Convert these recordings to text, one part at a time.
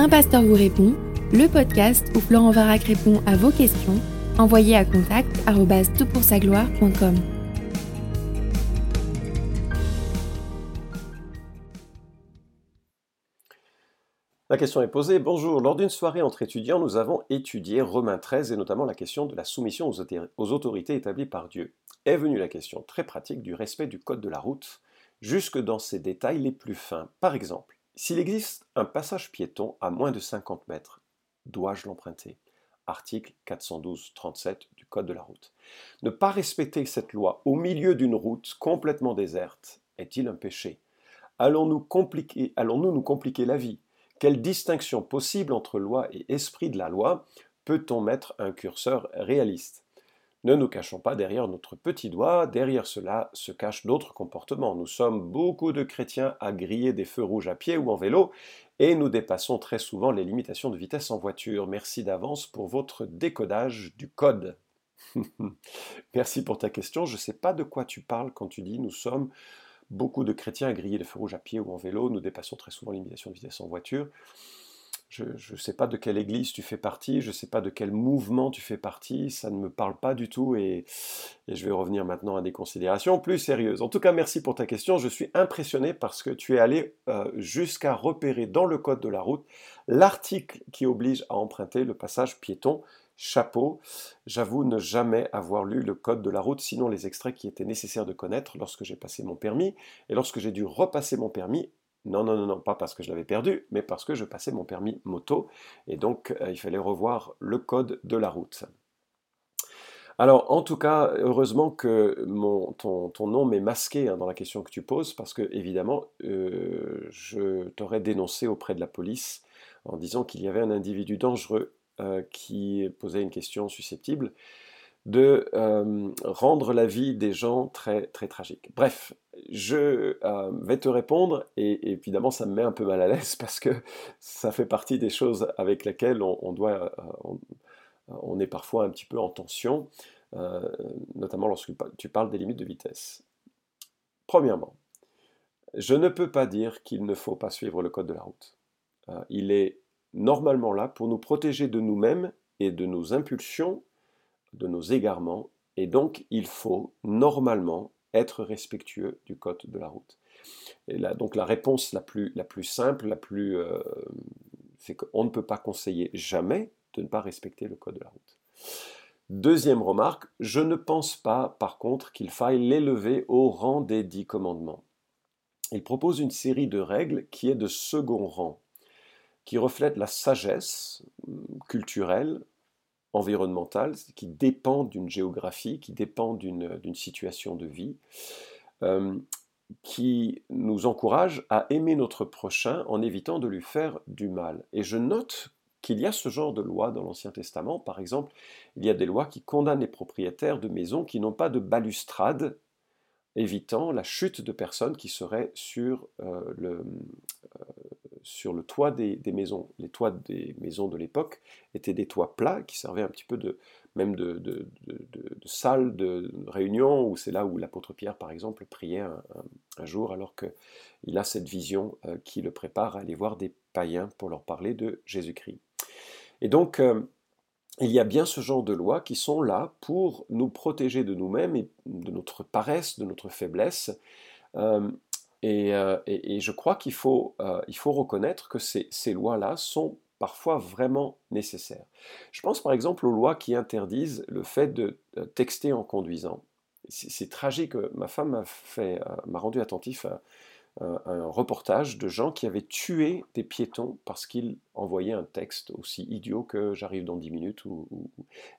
Un pasteur vous répond, le podcast où Florent Varac répond à vos questions, envoyez à contact gloire.com La question est posée. Bonjour, lors d'une soirée entre étudiants, nous avons étudié Romains 13 et notamment la question de la soumission aux autorités établies par Dieu. Est venue la question très pratique du respect du code de la route, jusque dans ses détails les plus fins. Par exemple, s'il existe un passage piéton à moins de 50 mètres, dois-je l'emprunter? Article 412-37 du Code de la route. Ne pas respecter cette loi au milieu d'une route complètement déserte est-il un péché? Allons-nous allons nous compliquer la vie? Quelle distinction possible entre loi et esprit de la loi? Peut-on mettre un curseur réaliste? Ne nous cachons pas derrière notre petit doigt, derrière cela se cachent d'autres comportements. Nous sommes beaucoup de chrétiens à griller des feux rouges à pied ou en vélo, et nous dépassons très souvent les limitations de vitesse en voiture. Merci d'avance pour votre décodage du code. Merci pour ta question. Je ne sais pas de quoi tu parles quand tu dis nous sommes beaucoup de chrétiens à griller les feux rouges à pied ou en vélo. Nous dépassons très souvent l'imitation de vitesse en voiture. Je ne sais pas de quelle église tu fais partie, je ne sais pas de quel mouvement tu fais partie, ça ne me parle pas du tout et, je vais revenir maintenant à des considérations plus sérieuses. En tout cas, merci pour ta question, je suis impressionné parce que tu es allé euh, jusqu'à repérer dans le code de la route l'article qui oblige à emprunter le passage piéton chapeau. J'avoue ne jamais avoir lu le code de la route, sinon les extraits qui étaient nécessaires de connaître lorsque j'ai passé mon permis. Et lorsque j'ai dû repasser mon permis, non, non, non, non, pas parce que je l'avais perdu, mais parce que je passais mon permis moto. Et donc, euh, il fallait revoir le code de la route. Alors, en tout cas, heureusement que ton, nom m'est masqué hein, dans la question que tu poses, parce que, évidemment, euh, je t'aurais dénoncé auprès de la police en disant qu'il y avait un individu dangereux euh, qui posait une question susceptible de euh, rendre la vie des gens très très tragique. Bref, je euh, vais te répondre et, évidemment ça me met un peu mal à l'aise parce que ça fait partie des choses avec lesquelles on, doit, on, est parfois un petit peu en tension, notamment lorsque tu parles des limites de vitesse. Premièrement, je ne peux pas dire qu'il ne faut pas suivre le code de la route. il est normalement là pour nous protéger de nous-mêmes et de nos impulsions, de nos égarements, et donc il faut normalement être respectueux du code de la route. Et là, donc la réponse la plus, simple, la plus, euh, c'est qu'on ne peut pas conseiller jamais de ne pas respecter le code de la route. Deuxième remarque, je ne pense pas par contre qu'il faille l'élever au rang des dix commandements. Il propose une série de règles qui est de second rang qui reflète la sagesse euh, culturelle, environnementale, qui dépend d'une géographie, qui dépend d'une situation de vie, euh, qui nous encourage à aimer notre prochain en évitant de lui faire du mal. Et je note qu'il y a ce genre de loi dans l'Ancien Testament. Par exemple, il y a des lois qui condamnent les propriétaires de maisons qui n'ont pas de balustrade, évitant la chute de personnes qui seraient sur euh, le, sur le toit des, maisons. Les toits des maisons de l'époque étaient des toits plats qui servaient un petit peu de même de, salle de réunion, où c'est là où l'apôtre Pierre, par exemple, priait un, jour alors qu'il a cette vision euh, qui le prépare à aller voir des païens pour leur parler de Jésus-Christ. Et donc, euh, il y a bien ce genre de lois qui sont là pour nous protéger de nous-mêmes et de notre paresse, de notre faiblesse, euh, euh, et, je crois qu'il faut, euh, faut reconnaître que ces, ces lois-là sont parfois vraiment nécessaires. Je pense par exemple aux lois qui interdisent le fait de texter en conduisant. C'est tragique. Ma femme euh, m'a rendu attentif à, un, reportage de gens qui avaient tué des piétons parce qu'ils envoyaient un texte aussi idiot que j'arrive dans 10 minutes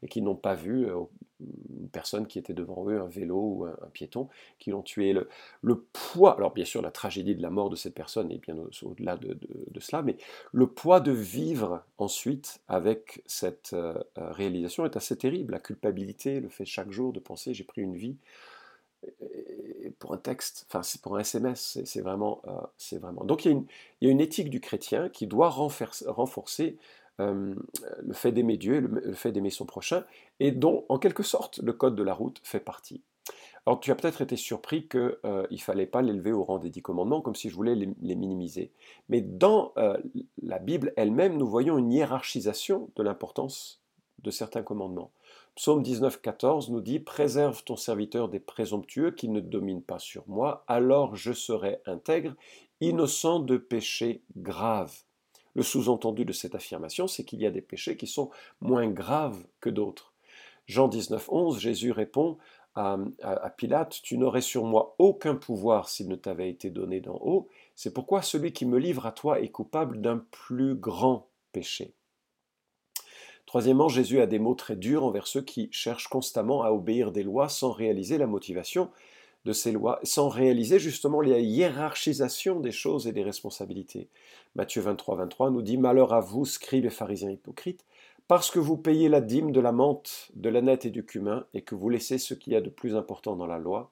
et qu'ils n'ont pas vu euh, une personne qui était devant eux, un vélo ou un, piéton, qui l'ont tué. Le, le, poids, alors bien sûr la tragédie de la mort de cette personne est bien au-delà de, de, cela, mais le poids de vivre ensuite avec cette euh, réalisation est assez terrible. La culpabilité, le fait chaque jour de penser j'ai pris une vie pour un texte, enfin c'est pour un SMS, c'est vraiment, euh, c'est vraiment. Donc il y, a une, éthique du chrétien qui doit renforcer, euh, le fait d'aimer Dieu, le, le fait d'aimer son prochain, et dont en quelque sorte le code de la route fait partie. Alors tu as peut-être été surpris qu'il ne fallait pas l'élever au rang des dix commandements, comme si je voulais les, minimiser. Mais dans la Bible elle-même, nous voyons une hiérarchisation de l'importance de certains commandements. Psaume 19, 14 nous dit Préserve ton serviteur des présomptueux qui ne dominent pas sur moi, alors je serai intègre, innocent de péchés graves. Le sous-entendu de cette affirmation, c'est qu'il y a des péchés qui sont moins graves que d'autres. Jean 19, 11, Jésus répond à, à Pilate Tu n'aurais sur moi aucun pouvoir s'il ne t'avait été donné d'en haut. C'est pourquoi celui qui me livre à toi est coupable d'un plus grand péché. Troisièmement, Jésus a des mots très durs envers ceux qui cherchent constamment à obéir des lois sans réaliser la motivation de ces lois, sans réaliser justement la hiérarchisation des choses et des responsabilités. Matthieu 23, 23 nous dit Malheur à vous, scribes et pharisiens hypocrites, parce que vous payez la dîme de la menthe, de la et du cumin, et que vous laissez ce qu'il y a de plus important dans la loi,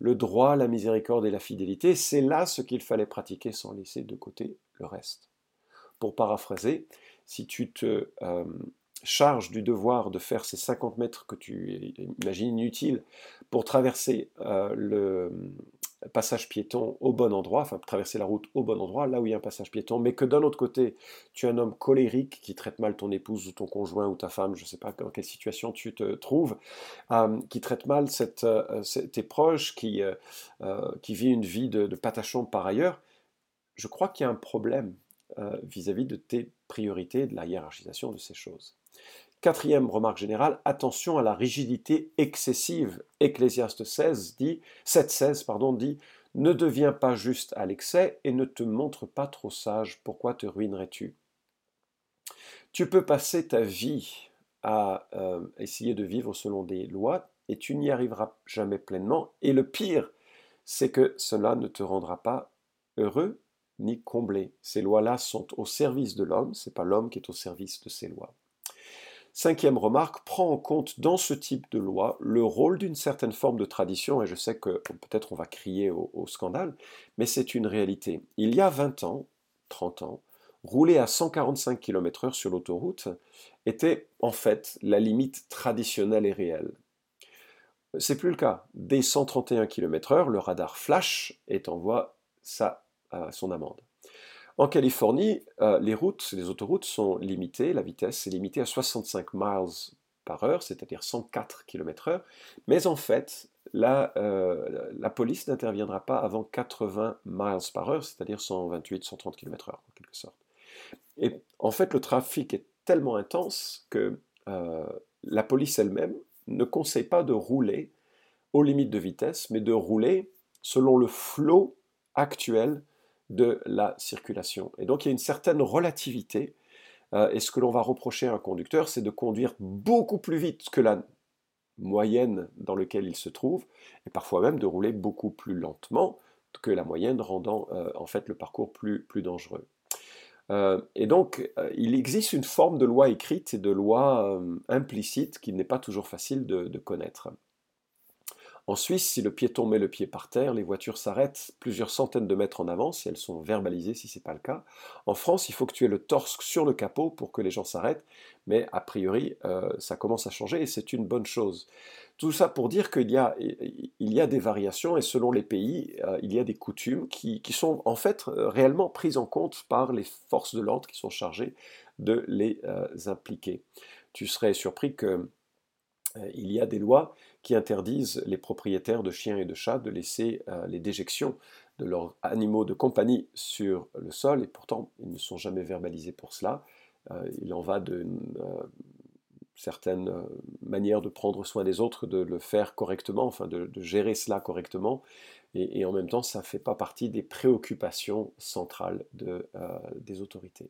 le droit, la miséricorde et la fidélité, c'est là ce qu'il fallait pratiquer sans laisser de côté le reste. Pour paraphraser, si tu te euh, charge du devoir de faire ces 50 mètres que tu imagines inutiles pour traverser euh, le passage piéton au bon endroit, enfin traverser la route au bon endroit, là où il y a un passage piéton, mais que d'un autre côté, tu es un homme colérique qui traite mal ton épouse ou ton conjoint ou ta femme, je ne sais pas dans quelle situation tu te trouves, euh, qui traite mal euh, tes proches, qui, vit une vie de, patachon par ailleurs, je crois qu'il y a un problème vis-à-vis -vis de tes priorités, de la hiérarchisation de ces choses. Quatrième remarque générale, attention à la rigidité excessive. Ecclésiaste 16 dit, 7.16 pardon, dit Ne deviens pas juste à l'excès et ne te montre pas trop sage, pourquoi te ruinerais-tu? Tu peux passer ta vie à euh, essayer de vivre selon des lois et tu n'y arriveras jamais pleinement. Et le pire, c'est que cela ne te rendra pas heureux ni comblé. Ces lois-là sont au service de l'homme, c'est pas l'homme qui est au service de ces lois. Cinquième remarque, prend en compte dans ce type de loi le rôle d'une certaine forme de tradition, et je sais que peut-être on va crier au, scandale, mais c'est une réalité. Il y a 20 ans, 30 ans, rouler à 145 km/h sur l'autoroute était en fait la limite traditionnelle et réelle. C'est plus le cas. Dès 131 km/h, le radar flash et envoie sa, son amende. En Californie, euh, les routes, les autoroutes sont limitées, la vitesse est limitée à 65 miles par heure, c'est-à-dire 104 km/h, mais en fait, la, euh, la police n'interviendra pas avant 80 miles par heure, c'est-à-dire 128-130 km/h en quelque sorte. Et en fait, le trafic est tellement intense que euh, la police elle-même ne conseille pas de rouler aux limites de vitesse, mais de rouler selon le flot actuel de la circulation. Et donc il y a une certaine relativité. Euh, et ce que l'on va reprocher à un conducteur, c'est de conduire beaucoup plus vite que la moyenne dans laquelle il se trouve, et parfois même de rouler beaucoup plus lentement que la moyenne, rendant euh, en fait le parcours plus, dangereux. Euh, et donc, il existe une forme de loi écrite et de loi implicite qui n'est pas toujours facile de connaître. En Suisse, si le piéton met le pied par terre, les voitures s'arrêtent plusieurs centaines de mètres en avant, si elles sont verbalisées, si ce n'est pas le cas. En France, il faut que tu aies le torse sur le capot pour que les gens s'arrêtent, mais a priori, euh, ça commence à changer et c'est une bonne chose. Tout ça pour dire qu'il y, a, il y a des variations et selon les pays, euh, il y a des coutumes qui, sont en fait euh, réellement prises en compte par les forces de l'ordre qui sont chargées de les impliquer. Tu serais surpris que il y a des lois qui interdisent les propriétaires de chiens et de chats de laisser euh, les déjections de leurs animaux de compagnie sur le sol, et pourtant ils ne sont jamais verbalisés pour cela. Euh, il en va de euh, certaines manières de prendre soin des autres, de le faire correctement, enfin de, gérer cela correctement, et, en même temps ça ne fait pas partie des préoccupations centrales de, des autorités.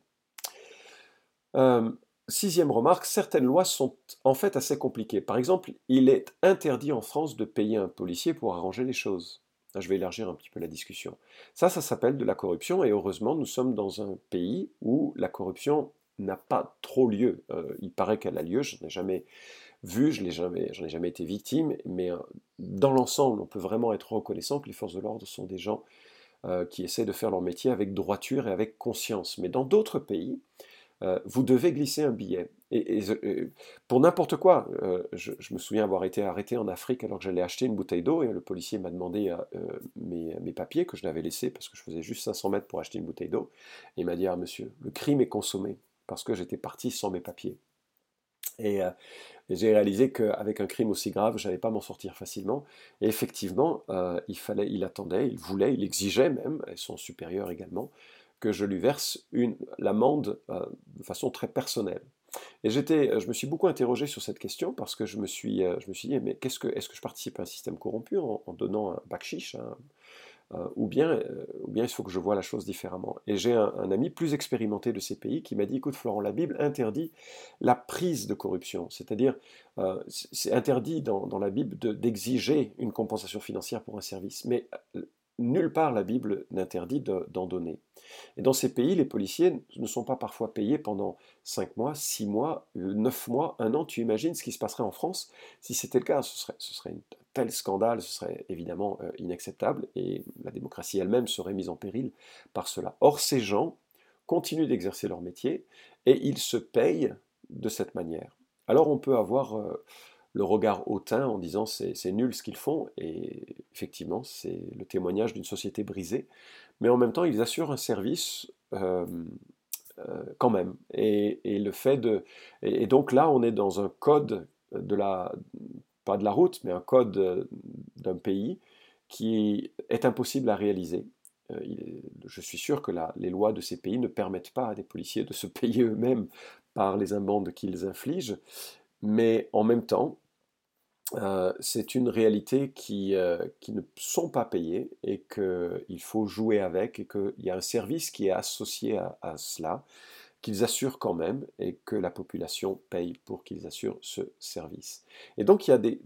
Sixième remarque, certaines lois sont en fait assez compliquées. Par exemple, il est interdit en France de payer un policier pour arranger les choses. je vais élargir un petit peu la discussion. Ça, ça s'appelle de la corruption et heureusement, nous sommes dans un pays où la corruption n'a pas trop lieu. Euh, il paraît qu'elle a lieu, je n'ai jamais vu, je n'ai jamais, ai jamais été victime, mais euh, dans l'ensemble, on peut vraiment être reconnaissant que les forces de l'ordre sont des gens euh, qui essaient de faire leur métier avec droiture et avec conscience. Mais dans d'autres pays, euh, vous devez glisser un billet. Et, pour n'importe quoi, je, me souviens avoir été arrêté en Afrique alors que j'allais acheter une bouteille d'eau et le policier m'a demandé mes, mes, papiers que je l'avais laissés parce que je faisais juste 500 mètres pour acheter une bouteille d'eau. Et il m'a dit, ah monsieur, le crime est consommé parce que j'étais parti sans mes papiers. Et, j'ai réalisé qu'avec un crime aussi grave, je n'allais pas m'en sortir facilement. Et effectivement, il fallait, il attendait, il voulait, il exigeait même, et son supérieur également, que je lui verse l'amende de façon très personnelle. Et j'étais, je me suis beaucoup interrogé sur cette question parce que je me suis, je me suis dit, mais qu'est-ce que, est-ce que je participe à un système corrompu en, donnant un bakshish, hein, euh, ou, bien, euh, ou bien il faut que je vois la chose différemment? Et j'ai un, ami plus expérimenté de ces pays qui m'a dit, écoute Florent, la Bible interdit la prise de corruption, c'est-à-dire euh, c'est interdit dans la Bible d'exiger une compensation financière pour un service, mais nulle part la Bible n'interdit d'en donner. Et dans ces pays, les policiers ne sont pas parfois payés pendant 5 mois, 6 mois, 9 mois, 1 an. Tu imagines ce qui se passerait en France? Si c'était le cas Ce serait, ce serait un tel scandale, ce serait évidemment euh, inacceptable et la démocratie elle-même serait mise en péril par cela. Or, ces gens continuent d'exercer leur métier et ils se payent de cette manière. Alors on peut avoir... Euh, le regard hautain en disant c'est nul ce qu'ils font, et effectivement c'est le témoignage d'une société brisée, mais en même temps ils assurent un service euh, euh, quand même. Et, le fait de... Et, donc là on est dans un code de la... pas de la route, mais un code d'un pays qui est impossible à réaliser. Euh, je suis sûr que les lois de ces pays ne permettent pas à des policiers de se payer eux-mêmes par les amendes qu'ils infligent, mais en même temps, euh, c'est une réalité qui, euh, qui, ne sont pas payées et qu'il faut jouer avec et qu'il y a un service qui est associé à, cela, qu'ils assurent quand même et que la population paye pour qu'ils assurent ce service. Et donc il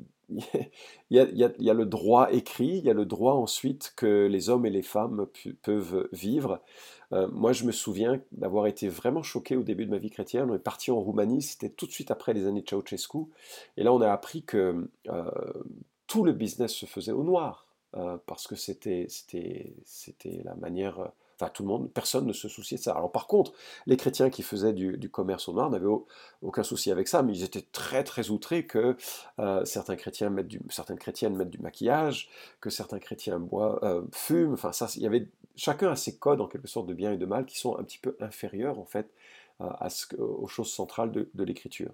y a le droit écrit, il y a le droit ensuite que les hommes et les femmes peuvent vivre. Euh, moi, je me souviens d'avoir été vraiment choqué au début de ma vie chrétienne. On est parti en Roumanie, c'était tout de suite après les années de Ceausescu. Et là, on a appris que euh, tout le business se faisait au noir, euh, parce que c'était la manière tout le monde, personne ne se souciait de ça. Alors par contre, les chrétiens qui faisaient du, commerce au noir n'avaient aucun souci avec ça, mais ils étaient très très outrés que euh, certains chrétiens mettent du, certaines chrétiennes mettent du maquillage, que certains chrétiens boivent, euh, fument. Enfin ça, il y avait chacun a ses codes en quelque sorte de bien et de mal qui sont un petit peu inférieurs en fait aux choses centrales de, l'écriture.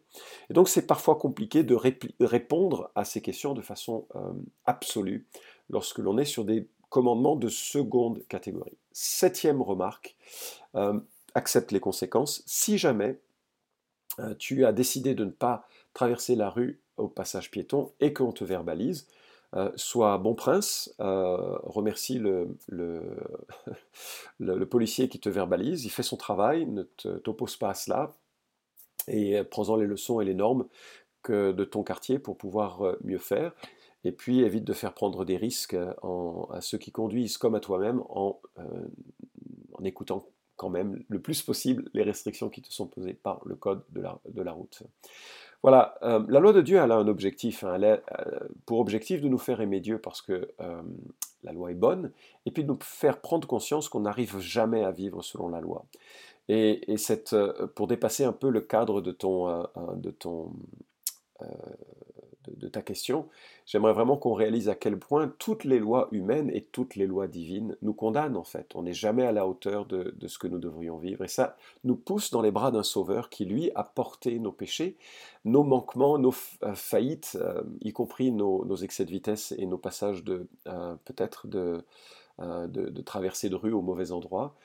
Et donc c'est parfois compliqué de répondre à ces questions de façon euh, absolue lorsque l'on est sur des commandement de seconde catégorie. Septième remarque, euh, accepte les conséquences. Si jamais euh, tu as décidé de ne pas traverser la rue au passage piéton et qu'on te verbalise, euh, sois bon prince, remercie le, policier qui te verbalise, il fait son travail, ne t'oppose pas à cela, et prends-en les leçons et les normes de ton quartier pour pouvoir mieux faire et puis évite de faire prendre des risques euh, à ceux qui conduisent comme à toi-même en, euh, en, écoutant quand même le plus possible les restrictions qui te sont posées par le code de la, de la route. Voilà, euh, la loi de Dieu, elle a un objectif. Hein. elle a pour objectif de nous faire aimer Dieu parce que la loi est bonne, et puis de nous faire prendre conscience qu'on n'arrive jamais à vivre selon la loi. Et, et cette, pour dépasser un peu le cadre de ton, de ton de, ta question, j'aimerais vraiment qu'on réalise à quel point toutes les lois humaines et toutes les lois divines nous condamnent en fait. On n'est jamais à la hauteur de, ce que nous devrions vivre. Et ça nous pousse dans les bras d'un sauveur qui, lui, a porté nos péchés, nos manquements, nos euh, faillites, euh, y compris nos, excès de vitesse et nos passages de euh, peut-être de, traversée de rue au mauvais endroit.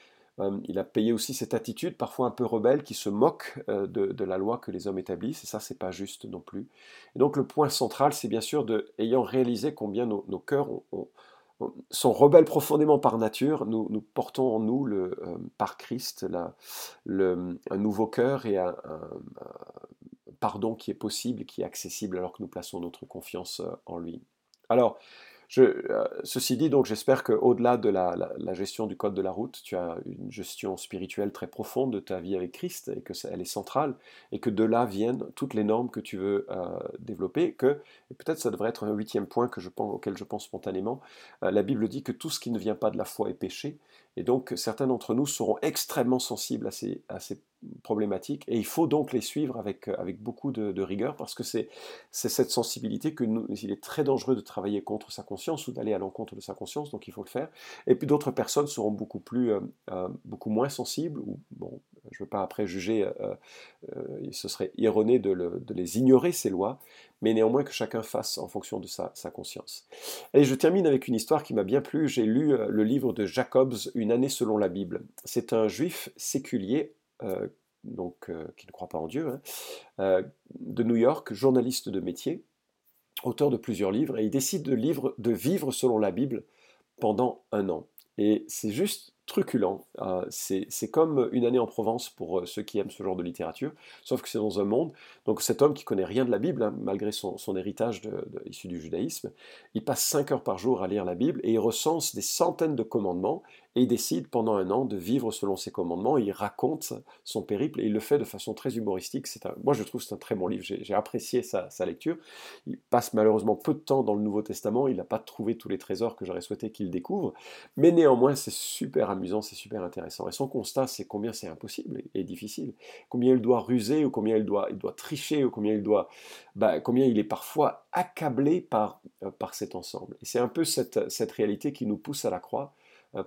Euh, il a payé aussi cette attitude parfois un peu rebelle qui se moque euh, de, la loi que les hommes établissent, et ça c'est pas juste non plus. Et donc le point central, c'est bien sûr de, réalisé combien nos, cœurs sont rebelles profondément par nature, nous, portons en nous euh, par Christ un nouveau cœur et un, pardon qui est possible, qui est accessible alors que nous plaçons notre confiance en lui. Alors, euh, ceci dit, donc j'espère qu'au-delà de la, gestion du code de la route, tu as une gestion spirituelle très profonde de ta vie avec Christ et que elle est centrale et que de là viennent toutes les normes que tu veux euh, développer. Que peut-être ça devrait être un huitième point auquel je pense spontanément. Euh, la Bible dit que tout ce qui ne vient pas de la foi est péché Et donc, certains d'entre nous seront extrêmement sensibles à ces, à ces, problématiques, et il faut donc les suivre avec, avec beaucoup de, rigueur, parce que c'est cette sensibilité que il est très dangereux de travailler contre sa conscience ou d'aller à l'encontre de sa conscience, donc il faut le faire. Et puis d'autres personnes seront beaucoup plus, euh, euh, beaucoup moins sensibles, ou bon, je ne veux pas après juger, euh, ce serait erroné de, le, de, les ignorer, ces lois, mais néanmoins que chacun fasse en fonction de sa, conscience. Et je termine avec une histoire qui m'a bien plu. J'ai lu le livre de Jacobs, Une année selon la Bible. C'est un juif séculier euh, donc, euh, qui ne croit pas en Dieu, hein, euh, de New York, journaliste de métier, auteur de plusieurs livres, et il décide de, de vivre selon la Bible pendant un an. Et c'est juste truculent. Euh, c'est comme une année en Provence pour euh, ceux qui aiment ce genre de littérature, sauf que c'est dans un monde. Donc cet homme qui connaît rien de la Bible, hein, malgré son, héritage issu du judaïsme, il passe 5 heures par jour à lire la Bible et il recense des centaines de commandements et il décide pendant un an de vivre selon ces commandements. il raconte son périple et il le fait de façon très humoristique. Moi je trouve que c'est un très bon livre, j'ai apprécié sa, lecture. Il passe malheureusement peu de temps dans le Nouveau Testament, il n'a pas trouvé tous les trésors que j'aurais souhaité qu'il découvre, mais néanmoins c'est super amusant c'est super intéressant. Et son constat, c'est combien c'est impossible et, difficile, combien il doit ruser, ou combien il doit, il doit tricher, ou combien il doit, bah, combien il est parfois accablé par, euh, par cet ensemble. Et c'est un peu cette, réalité qui nous pousse à la croix,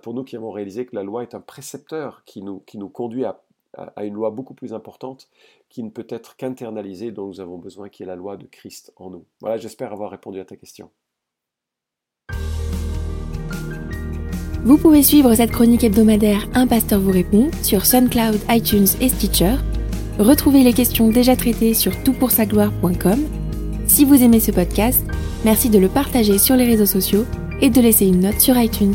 pour nous qui avons réalisé que la loi est un précepteur qui nous, qui nous conduit à, à une loi beaucoup plus importante qui ne peut être qu'internalisée, dont nous avons besoin, qui est la loi de Christ en nous. Voilà, j'espère avoir répondu à ta question. Vous pouvez suivre cette chronique hebdomadaire Un pasteur vous répond sur SoundCloud, iTunes et Stitcher. Retrouvez les questions déjà traitées sur toutpoursagloire.com. Si vous aimez ce podcast, merci de le partager sur les réseaux sociaux et de laisser une note sur iTunes.